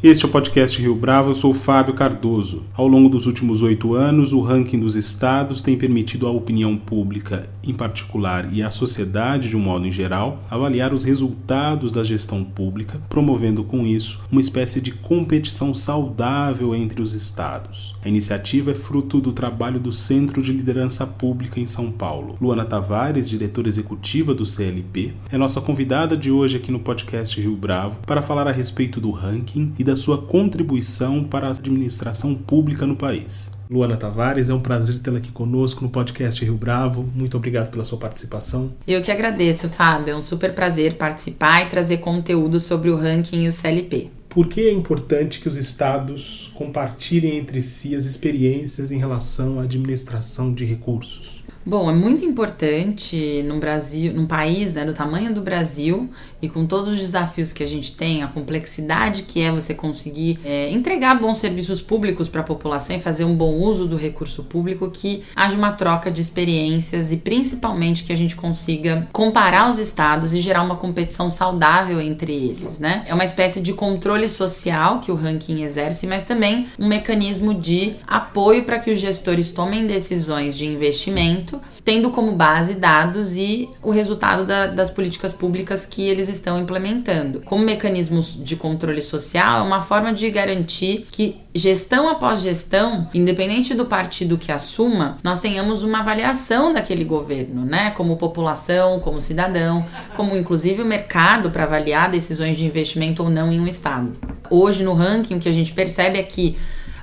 Este é o podcast Rio Bravo, eu sou Fábio Cardoso. Ao longo dos últimos oito anos, o ranking dos estados tem permitido à opinião pública, em particular, e à sociedade de um modo em geral, avaliar os resultados da gestão pública, promovendo com isso uma espécie de competição saudável entre os estados. A iniciativa é fruto do trabalho do Centro de Liderança Pública em São Paulo. Luana Tavares, diretora executiva do CLP, é nossa convidada de hoje aqui no podcast Rio Bravo para falar a respeito do ranking e da sua contribuição para a administração pública no país. Luana Tavares, é um prazer tê-la aqui conosco no podcast Rio Bravo. Muito obrigado pela sua participação. Eu que agradeço, Fábio. É um super prazer participar e trazer conteúdo sobre o ranking e o CLP. Por que é importante que os estados compartilhem entre si as experiências em relação à administração de recursos? Bom, é muito importante no Brasil, num país né, do tamanho do Brasil e com todos os desafios que a gente tem, a complexidade que é você conseguir é, entregar bons serviços públicos para a população e fazer um bom uso do recurso público, que haja uma troca de experiências e principalmente que a gente consiga comparar os estados e gerar uma competição saudável entre eles, né? É uma espécie de controle social que o ranking exerce, mas também um mecanismo de apoio para que os gestores tomem decisões de investimento tendo como base dados e o resultado da, das políticas públicas que eles estão implementando. Como mecanismos de controle social, é uma forma de garantir que gestão após gestão, independente do partido que assuma, nós tenhamos uma avaliação daquele governo, né? Como população, como cidadão, como inclusive o mercado para avaliar decisões de investimento ou não em um estado. Hoje no ranking o que a gente percebe é que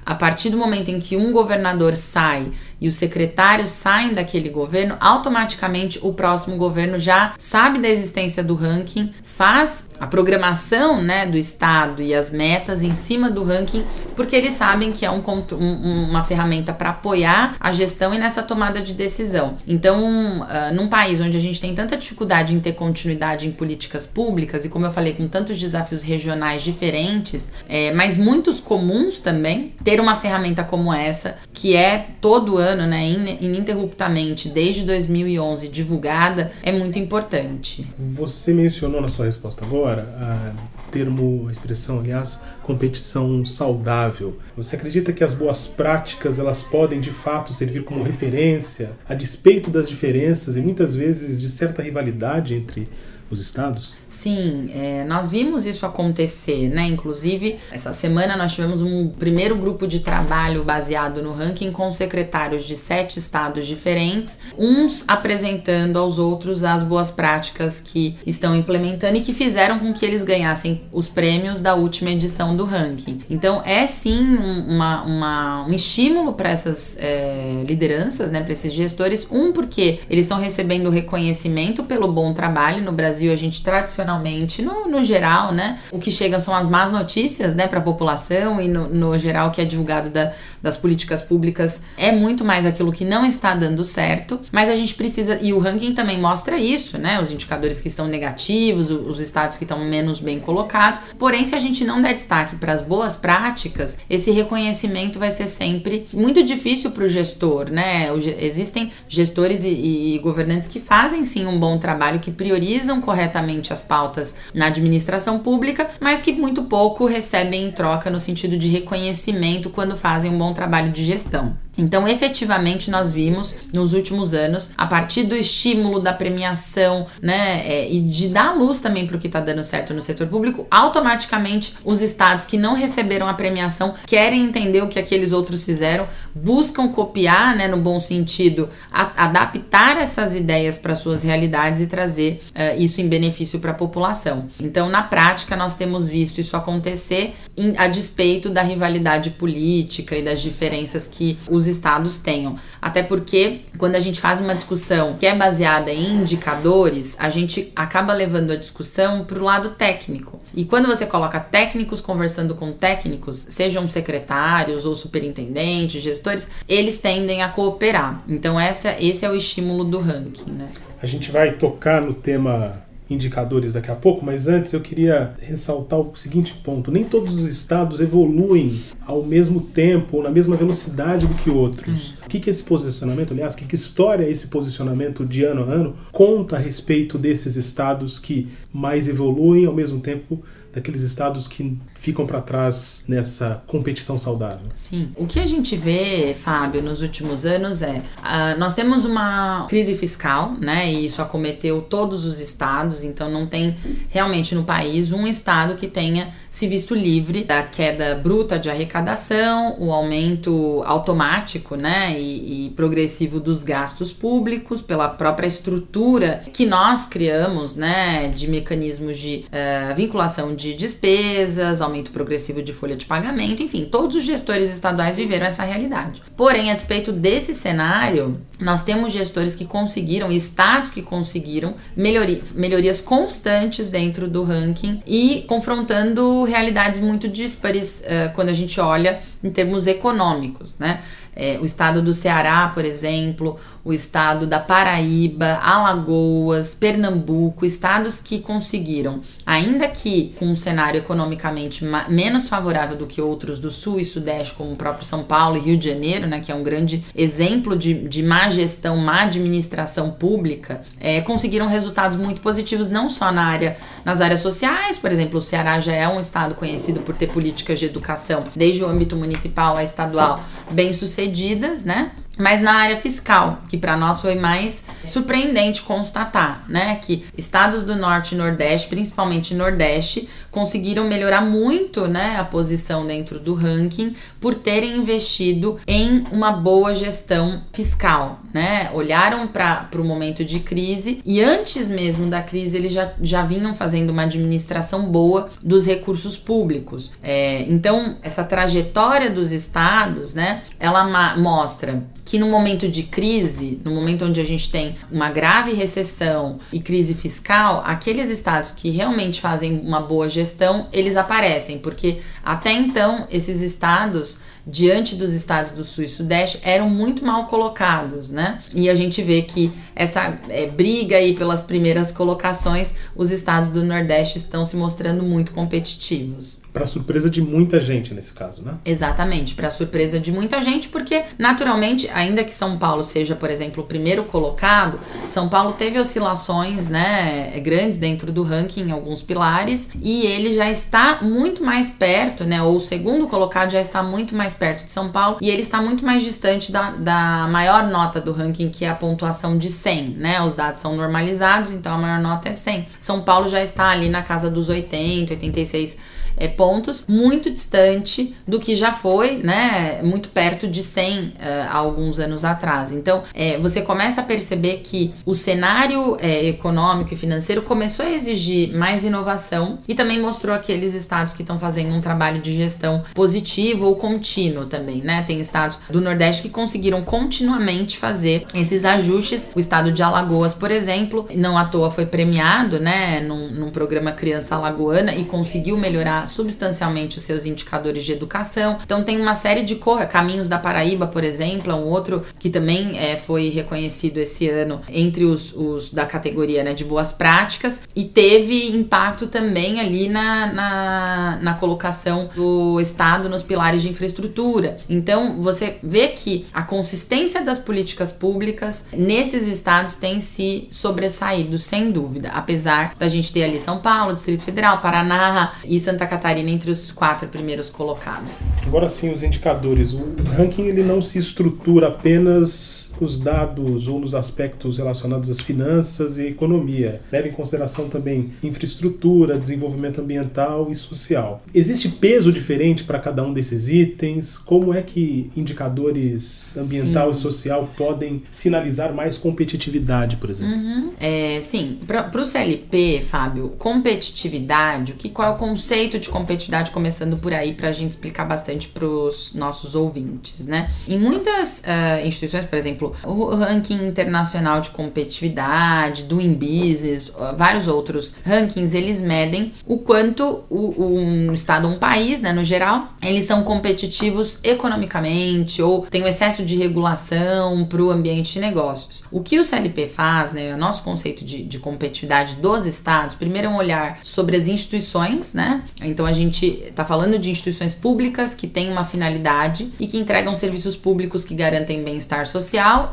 a partir do momento em que um governador sai e os secretários saem daquele governo, automaticamente o próximo governo já sabe da existência do ranking, faz a programação né, do Estado e as metas em cima do ranking, porque eles sabem que é um, um, uma ferramenta para apoiar a gestão e nessa tomada de decisão. Então, uh, num país onde a gente tem tanta dificuldade em ter continuidade em políticas públicas, e como eu falei, com tantos desafios regionais diferentes, é, mas muitos comuns também, ter uma ferramenta como essa, que é todo ano, né, ininterruptamente, desde 2011, divulgada, é muito importante. Você mencionou na sua resposta agora a termo, a expressão, aliás, competição saudável. Você acredita que as boas práticas elas podem de fato servir como referência a despeito das diferenças e muitas vezes de certa rivalidade entre os estados? Sim, é, nós vimos isso acontecer, né? Inclusive, essa semana nós tivemos um primeiro grupo de trabalho baseado no ranking com secretários de sete estados diferentes, uns apresentando aos outros as boas práticas que estão implementando e que fizeram com que eles ganhassem os prêmios da última edição do ranking. Então, é sim uma, uma um estímulo para essas é, lideranças, né? Para esses gestores. Um, porque eles estão recebendo reconhecimento pelo bom trabalho no Brasil Brasil, a gente tradicionalmente, no, no geral, né, o que chega são as más notícias, né, para a população e no, no geral que é divulgado da, das políticas públicas é muito mais aquilo que não está dando certo, mas a gente precisa, e o ranking também mostra isso, né, os indicadores que estão negativos, os estados que estão menos bem colocados, porém, se a gente não der destaque para as boas práticas, esse reconhecimento vai ser sempre muito difícil para o gestor, né, existem gestores e, e governantes que fazem sim um bom trabalho, que priorizam corretamente as pautas na administração pública, mas que muito pouco recebem em troca no sentido de reconhecimento quando fazem um bom trabalho de gestão. Então, efetivamente, nós vimos nos últimos anos, a partir do estímulo da premiação, né, é, e de dar luz também para o que está dando certo no setor público, automaticamente os estados que não receberam a premiação querem entender o que aqueles outros fizeram, buscam copiar, né, no bom sentido, a, adaptar essas ideias para suas realidades e trazer uh, isso em benefício para a população. Então, na prática, nós temos visto isso acontecer em, a despeito da rivalidade política e das diferenças que os os estados tenham. Até porque, quando a gente faz uma discussão que é baseada em indicadores, a gente acaba levando a discussão para o lado técnico. E quando você coloca técnicos conversando com técnicos, sejam secretários ou superintendentes, gestores, eles tendem a cooperar. Então, essa, esse é o estímulo do ranking, né? A gente vai tocar no tema indicadores daqui a pouco, mas antes eu queria ressaltar o seguinte ponto: nem todos os estados evoluem ao mesmo tempo ou na mesma velocidade do que outros. Hum. O que, que esse posicionamento, aliás, que, que história esse posicionamento de ano a ano conta a respeito desses estados que mais evoluem ao mesmo tempo daqueles estados que ficam para trás nessa competição saudável. Sim. O que a gente vê, Fábio, nos últimos anos é uh, nós temos uma crise fiscal, né? E isso acometeu todos os estados, então não tem realmente no país um estado que tenha se visto livre da queda bruta de arrecadação, o aumento automático, né? E, e progressivo dos gastos públicos pela própria estrutura que nós criamos, né? De mecanismos de uh, vinculação de de despesas, aumento progressivo de folha de pagamento, enfim, todos os gestores estaduais viveram essa realidade. Porém, a despeito desse cenário, nós temos gestores que conseguiram, estados que conseguiram melhoria, melhorias constantes dentro do ranking e confrontando realidades muito díspares uh, quando a gente olha em termos econômicos, né? É, o estado do Ceará, por exemplo, o estado da Paraíba, Alagoas, Pernambuco, estados que conseguiram, ainda que com um cenário economicamente menos favorável do que outros do Sul e Sudeste, como o próprio São Paulo e Rio de Janeiro, né, que é um grande exemplo de, de má gestão, má administração pública, é, conseguiram resultados muito positivos, não só na área, nas áreas sociais, por exemplo, o Ceará já é um estado conhecido por ter políticas de educação, desde o âmbito municipal a estadual, bem sucedidas, né? Mas na área fiscal, que para nós foi mais surpreendente constatar, né, que estados do Norte e Nordeste, principalmente Nordeste, conseguiram melhorar muito, né, a posição dentro do ranking por terem investido em uma boa gestão fiscal, né? Olharam para o momento de crise e antes mesmo da crise eles já, já vinham fazendo uma administração boa dos recursos públicos. É, então essa trajetória dos estados, né, ela mostra que no momento de crise, no momento onde a gente tem uma grave recessão e crise fiscal, aqueles estados que realmente fazem uma boa gestão, eles aparecem, porque até então esses estados diante dos estados do Sul e Sudeste eram muito mal colocados, né? E a gente vê que essa é, briga aí pelas primeiras colocações, os estados do Nordeste estão se mostrando muito competitivos para surpresa de muita gente nesse caso, né? Exatamente, para surpresa de muita gente, porque naturalmente, ainda que São Paulo seja, por exemplo, o primeiro colocado, São Paulo teve oscilações, né, grandes dentro do ranking em alguns pilares e ele já está muito mais perto, né, ou o segundo colocado já está muito mais perto de São Paulo e ele está muito mais distante da, da maior nota do ranking, que é a pontuação de 100, né? Os dados são normalizados, então a maior nota é 100. São Paulo já está ali na casa dos 80, 86 é, pontos, muito distante do que já foi, né? Muito perto de 100 uh, há alguns anos atrás. Então, é, você começa a perceber que o cenário é, econômico e financeiro começou a exigir mais inovação e também mostrou aqueles estados que estão fazendo um trabalho de gestão positivo ou contínuo também, né? Tem estados do Nordeste que conseguiram continuamente fazer esses ajustes. O estado de Alagoas, por exemplo, não à toa foi premiado, né, num, num programa Criança Alagoana e conseguiu melhorar substancialmente os seus indicadores de educação. Então tem uma série de caminhos da Paraíba, por exemplo, é um outro que também é, foi reconhecido esse ano entre os, os da categoria né, de boas práticas e teve impacto também ali na, na, na colocação do Estado nos pilares de infraestrutura. Então você vê que a consistência das políticas públicas nesses estados tem se sobressaído, sem dúvida, apesar da gente ter ali São Paulo, Distrito Federal, Paraná e Santa Catarina Catarina entre os quatro primeiros colocados. Agora sim, os indicadores. O ranking ele não se estrutura apenas os dados ou nos aspectos relacionados às finanças e economia. Leva em consideração também infraestrutura, desenvolvimento ambiental e social. Existe peso diferente para cada um desses itens? Como é que indicadores ambiental sim. e social podem sinalizar mais competitividade, por exemplo? Uhum. É, sim, para o CLP, Fábio, competitividade, o que, qual é o conceito de competitividade, começando por aí, para a gente explicar bastante para os nossos ouvintes, né? Em muitas uh, instituições, por exemplo, exemplo, o ranking internacional de competitividade, do Business, vários outros rankings, eles medem o quanto o, um estado, um país, né, no geral, eles são competitivos economicamente ou tem um excesso de regulação para o ambiente de negócios. O que o CLP faz, né, o nosso conceito de, de competitividade dos estados, primeiro é um olhar sobre as instituições, né? Então a gente está falando de instituições públicas que têm uma finalidade e que entregam serviços públicos que garantem bem-estar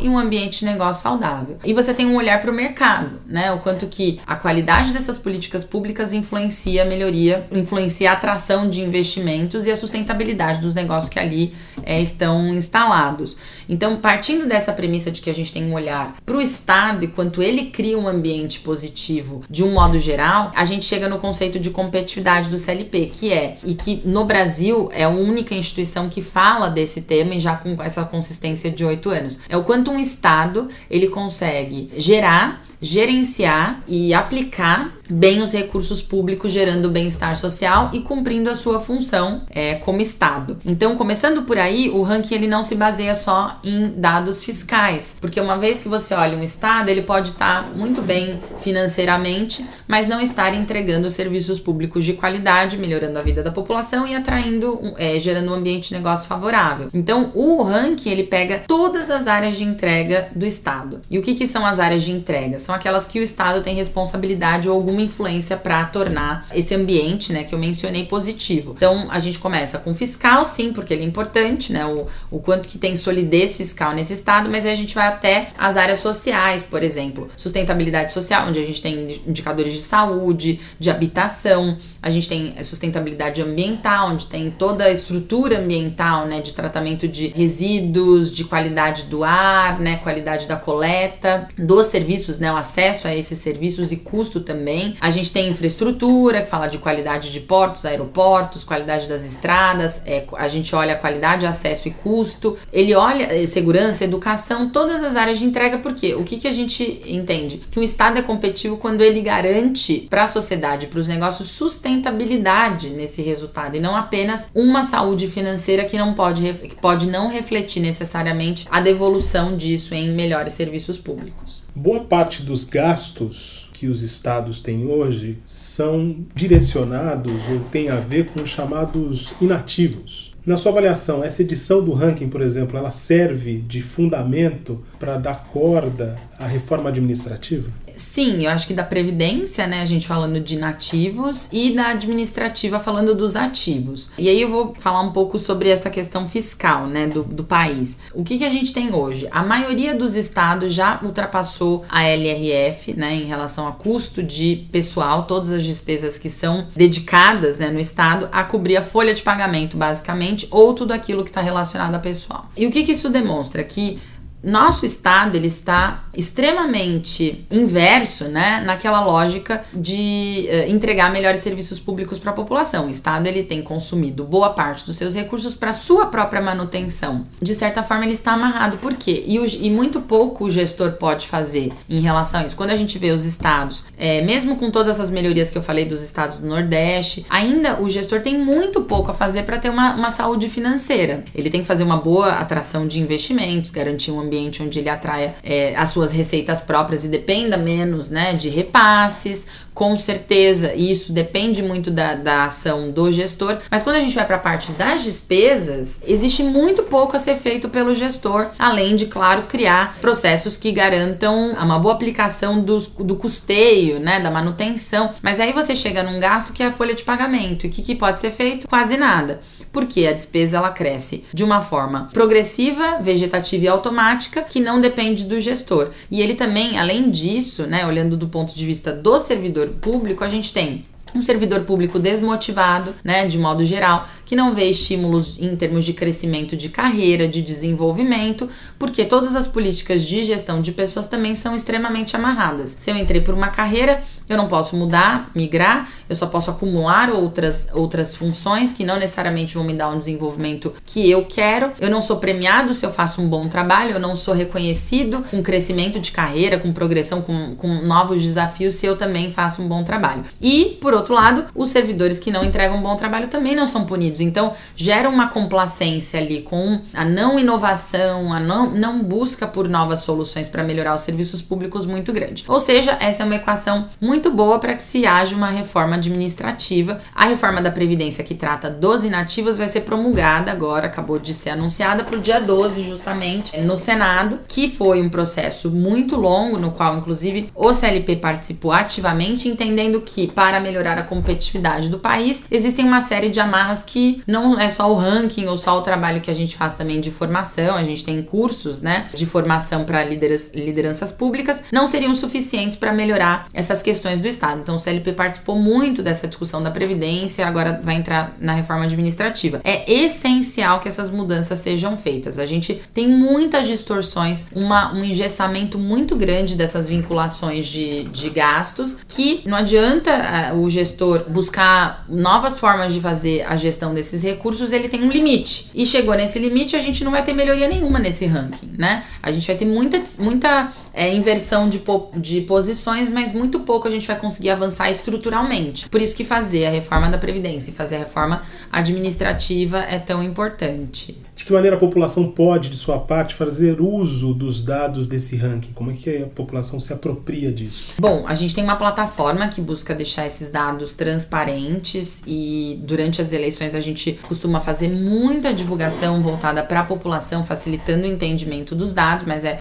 e um ambiente de negócio saudável. E você tem um olhar para o mercado, né? O quanto que a qualidade dessas políticas públicas influencia a melhoria, influencia a atração de investimentos e a sustentabilidade dos negócios que ali é, estão instalados. Então, partindo dessa premissa de que a gente tem um olhar para o Estado e quanto ele cria um ambiente positivo de um modo geral, a gente chega no conceito de competitividade do CLP, que é, e que no Brasil é a única instituição que fala desse tema e já com essa consistência de oito anos. É o quanto um Estado ele consegue gerar gerenciar e aplicar bem os recursos públicos, gerando bem-estar social e cumprindo a sua função é, como Estado. Então, começando por aí, o ranking ele não se baseia só em dados fiscais, porque uma vez que você olha um Estado, ele pode estar muito bem financeiramente, mas não estar entregando serviços públicos de qualidade, melhorando a vida da população e atraindo, é, gerando um ambiente de negócio favorável. Então, o ranking ele pega todas as áreas de entrega do Estado. E o que, que são as áreas de entrega? São são aquelas que o Estado tem responsabilidade ou alguma influência para tornar esse ambiente, né, que eu mencionei positivo. Então, a gente começa com fiscal, sim, porque ele é importante, né, o, o quanto que tem solidez fiscal nesse Estado, mas aí a gente vai até as áreas sociais, por exemplo, sustentabilidade social, onde a gente tem indicadores de saúde, de habitação, a gente tem sustentabilidade ambiental, onde tem toda a estrutura ambiental, né, de tratamento de resíduos, de qualidade do ar, né, qualidade da coleta, dos serviços, né, o acesso a esses serviços e custo também. A gente tem infraestrutura, que fala de qualidade de portos, aeroportos, qualidade das estradas, é, a gente olha a qualidade, acesso e custo. Ele olha é, segurança, educação, todas as áreas de entrega, porque o que, que a gente entende? Que um Estado é competitivo quando ele garante para a sociedade, para os negócios sustentáveis sustentabilidade nesse resultado e não apenas uma saúde financeira que não pode, que pode não refletir necessariamente a devolução disso em melhores serviços públicos. Boa parte dos gastos que os estados têm hoje são direcionados ou têm a ver com os chamados inativos. Na sua avaliação, essa edição do ranking, por exemplo, ela serve de fundamento para dar corda à reforma administrativa? Sim, eu acho que da previdência, né, a gente falando de nativos e da administrativa falando dos ativos. E aí eu vou falar um pouco sobre essa questão fiscal, né, do, do país. O que, que a gente tem hoje? A maioria dos estados já ultrapassou a LRF, né, em relação a custo de pessoal, todas as despesas que são dedicadas, né, no estado a cobrir a folha de pagamento, basicamente, ou tudo aquilo que está relacionado a pessoal. E o que, que isso demonstra? Que nosso estado ele está extremamente inverso, né, naquela lógica de uh, entregar melhores serviços públicos para a população. O estado ele tem consumido boa parte dos seus recursos para sua própria manutenção. De certa forma ele está amarrado. Por quê? E, o, e, muito pouco o gestor pode fazer em relação a isso. Quando a gente vê os estados, é, mesmo com todas essas melhorias que eu falei dos estados do Nordeste, ainda o gestor tem muito pouco a fazer para ter uma, uma saúde financeira. Ele tem que fazer uma boa atração de investimentos, garantir um ambiente ambiente onde ele atraia é, as suas receitas próprias e dependa menos né, de repasses, com certeza isso depende muito da, da ação do gestor, mas quando a gente vai para a parte das despesas, existe muito pouco a ser feito pelo gestor, além de, claro, criar processos que garantam uma boa aplicação do, do custeio, né, da manutenção. Mas aí você chega num gasto que é a folha de pagamento. E o que, que pode ser feito? Quase nada porque a despesa ela cresce de uma forma progressiva, vegetativa e automática, que não depende do gestor. E ele também, além disso, né, olhando do ponto de vista do servidor público, a gente tem um servidor público desmotivado, né, de modo geral, que não vê estímulos em termos de crescimento de carreira, de desenvolvimento, porque todas as políticas de gestão de pessoas também são extremamente amarradas. Se eu entrei por uma carreira, eu não posso mudar, migrar, eu só posso acumular outras, outras funções que não necessariamente vão me dar um desenvolvimento que eu quero. Eu não sou premiado se eu faço um bom trabalho, eu não sou reconhecido com crescimento de carreira, com progressão, com, com novos desafios se eu também faço um bom trabalho. E, por outro lado, os servidores que não entregam um bom trabalho também não são punidos Então, gera uma complacência ali com a não inovação, a não, não busca por novas soluções para melhorar os serviços públicos muito grande. Ou seja, essa é uma equação muito boa para que se haja uma reforma administrativa. A reforma da Previdência que trata dos inativos vai ser promulgada agora, acabou de ser anunciada para o dia 12, justamente, no Senado, que foi um processo muito longo, no qual, inclusive, o CLP participou ativamente, entendendo que para melhorar a competitividade do país, existem uma série de amarras que não é só o ranking ou só o trabalho que a gente faz também de formação, a gente tem cursos, né, de formação para lideranças públicas, não seriam suficientes para melhorar essas questões do Estado. Então, o CLP participou muito dessa discussão da Previdência, agora vai entrar na reforma administrativa. É essencial que essas mudanças sejam feitas. A gente tem muitas distorções, uma, um engessamento muito grande dessas vinculações de, de gastos, que não adianta uh, o gestor buscar novas formas de fazer a gestão desses recursos, ele tem um limite. E chegou nesse limite, a gente não vai ter melhoria nenhuma nesse ranking, né? A gente vai ter muita, muita é, inversão de, po de posições, mas muito pouco a gente vai conseguir avançar estruturalmente. Por isso que fazer a reforma da Previdência e fazer a reforma administrativa é tão importante. De que maneira a população pode, de sua parte, fazer uso dos dados desse ranking? Como é que a população se apropria disso? Bom, a gente tem uma plataforma que busca deixar esses dados transparentes e durante as eleições a gente costuma fazer muita divulgação voltada para a população, facilitando o entendimento dos dados, mas é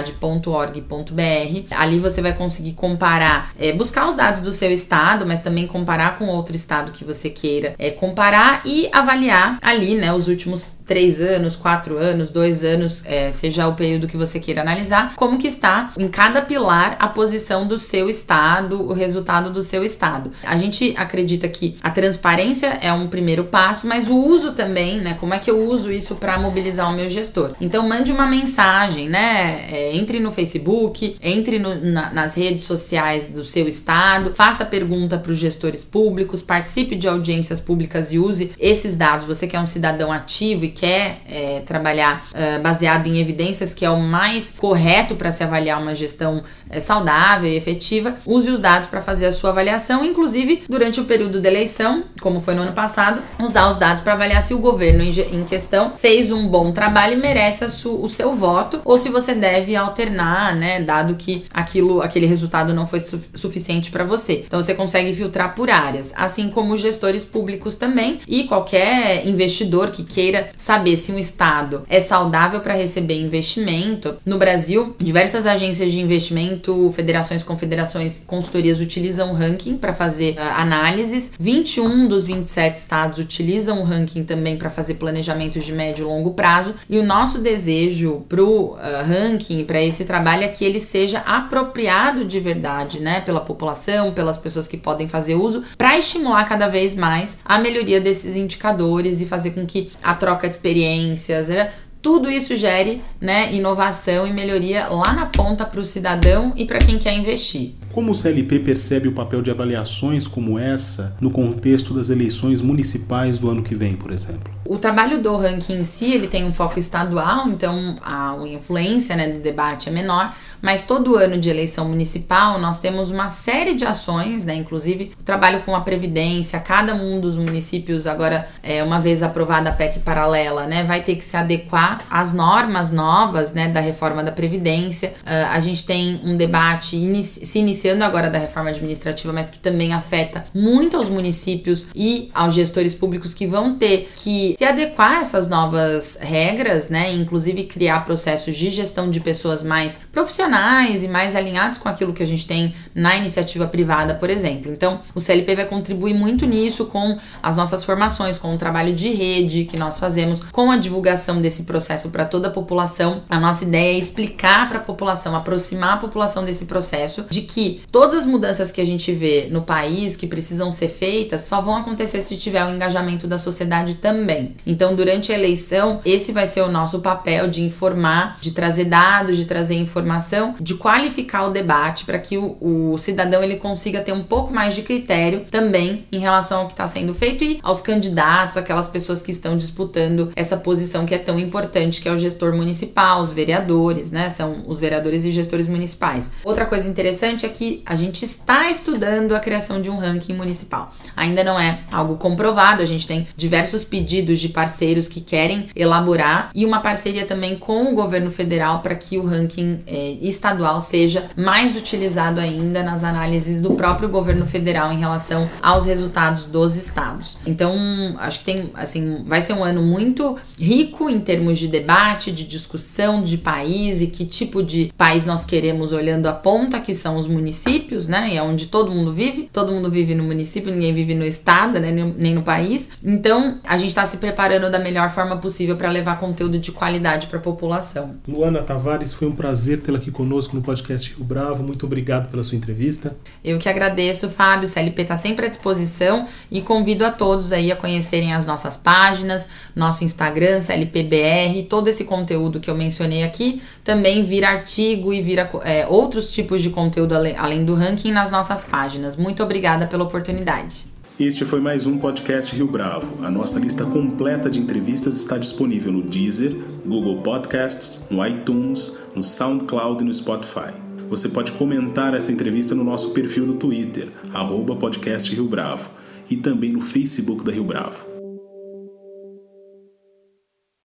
rankingdecompetitividade.org.br. Ali você vai conseguir comparar, é, buscar os dados do seu estado, mas também comparar com outro estado que você queira é, comparar e avaliar ali, né, os últimos três anos, quatro anos, dois anos, é, seja o período que você queira analisar, como que está em cada pilar a posição do seu estado, o resultado do seu estado. A gente acredita que a transparência é um primeiro passo, mas o uso também, né? Como é que eu uso isso para mobilizar o meu gestor? Então mande uma mensagem, né? É, entre no Facebook, entre no, na, nas redes sociais do seu estado, faça pergunta para os gestores públicos, participe de audiências públicas e use esses dados. Você que é um cidadão ativo e quer é, trabalhar uh, baseado em evidências, que é o mais correto para se avaliar uma gestão saudável e efetiva, use os dados para fazer a sua avaliação, inclusive durante o período de eleição, como foi no ano passado, usar os dados para avaliar se o governo em, questão fez um bom trabalho e merece o seu voto, ou se você deve alternar, né, dado que aquilo, aquele resultado não foi su suficiente para você. Então você consegue filtrar por áreas, assim como os gestores públicos também e qualquer investidor que queira saber se um estado é saudável para receber investimento. No Brasil, diversas agências de investimento, federações, confederações, consultorias utilizam o ranking para fazer uh, análises. 21 dos 27 estados utilizam o ranking também para fazer planejamentos de médio e longo prazo. E o nosso desejo pro uh, ranking, para esse trabalho, é que ele seja apropriado de verdade, né, pela população, pelas pessoas que podem fazer uso, para estimular cada vez mais a melhoria desses indicadores e fazer com que a troca de experiências, né? Tudo isso gere né, inovação e melhoria lá na ponta para o cidadão e para quem quer investir. Como o CLP percebe o papel de avaliações como essa no contexto das eleições municipais do ano que vem, por exemplo? O trabalho do ranking em si, ele tem um foco estadual, então a influência né, do debate é menor, mas todo ano de eleição municipal nós temos uma série de ações, né, inclusive o trabalho com a Previdência, cada um dos municípios agora, é, uma vez aprovada a PEC paralela, né, vai ter que se adequar às normas novas né, da reforma da Previdência. Uh, a gente tem um debate inici se iniciando agora da reforma administrativa, mas que também afeta muito aos municípios e aos gestores públicos que vão ter que se adequar a essas novas regras, né? Inclusive criar processos de gestão de pessoas mais profissionais e mais alinhados com aquilo que a gente tem na iniciativa privada, por exemplo. Então, o CLP vai contribuir muito nisso com as nossas formações, com o trabalho de rede que nós fazemos, com a divulgação desse processo para toda a população. A nossa ideia é explicar para a população, aproximar a população desse processo, de que todas as mudanças que a gente vê no país que precisam ser feitas só vão acontecer se tiver o engajamento da sociedade também. Então, durante a eleição, esse vai ser o nosso papel de informar, de trazer dados, de trazer informação população, de qualificar o debate para que o, o, cidadão ele consiga ter um pouco mais de critério também em relação ao que está sendo feito e aos candidatos, aquelas pessoas que estão disputando essa posição que é tão importante, que é o gestor municipal, os vereadores, né? São os vereadores e gestores municipais. Outra coisa interessante é que a gente está estudando a criação de um ranking municipal. Ainda não é algo comprovado, a gente tem diversos pedidos de parceiros que querem elaborar e uma parceria também com o governo federal para que o ranking é, estadual seja mais utilizado ainda nas análises do próprio governo federal em relação aos resultados dos estados. Então, acho que tem, assim, vai ser um ano muito rico em termos de debate, de discussão de país e que tipo de país nós queremos olhando a ponta, que são os municípios, né? E é onde todo mundo vive. Todo mundo vive no município, ninguém vive no estado, né? Nem no país. Então, a gente está se preparando da melhor forma possível para levar conteúdo de qualidade para a população. Luana Tavares, foi um prazer tê-la aqui conosco no podcast Rio Bravo. Muito obrigado pela sua entrevista. Eu que agradeço, Fábio. O CLP está sempre à disposição e convido a todos aí a conhecerem as nossas páginas, nosso Instagram, CLPBR, todo esse conteúdo que eu mencionei aqui também vira artigo e vira é, outros tipos de conteúdo além do ranking nas nossas páginas. Muito obrigada pela oportunidade. Este foi mais um podcast Rio Bravo. A nossa lista completa de entrevistas está disponível no Deezer, Google Podcasts, no iTunes, no SoundCloud e no Spotify. Você pode comentar essa entrevista no nosso perfil do Twitter, arroba podcast Rio Bravo, e também no Facebook da Rio Bravo.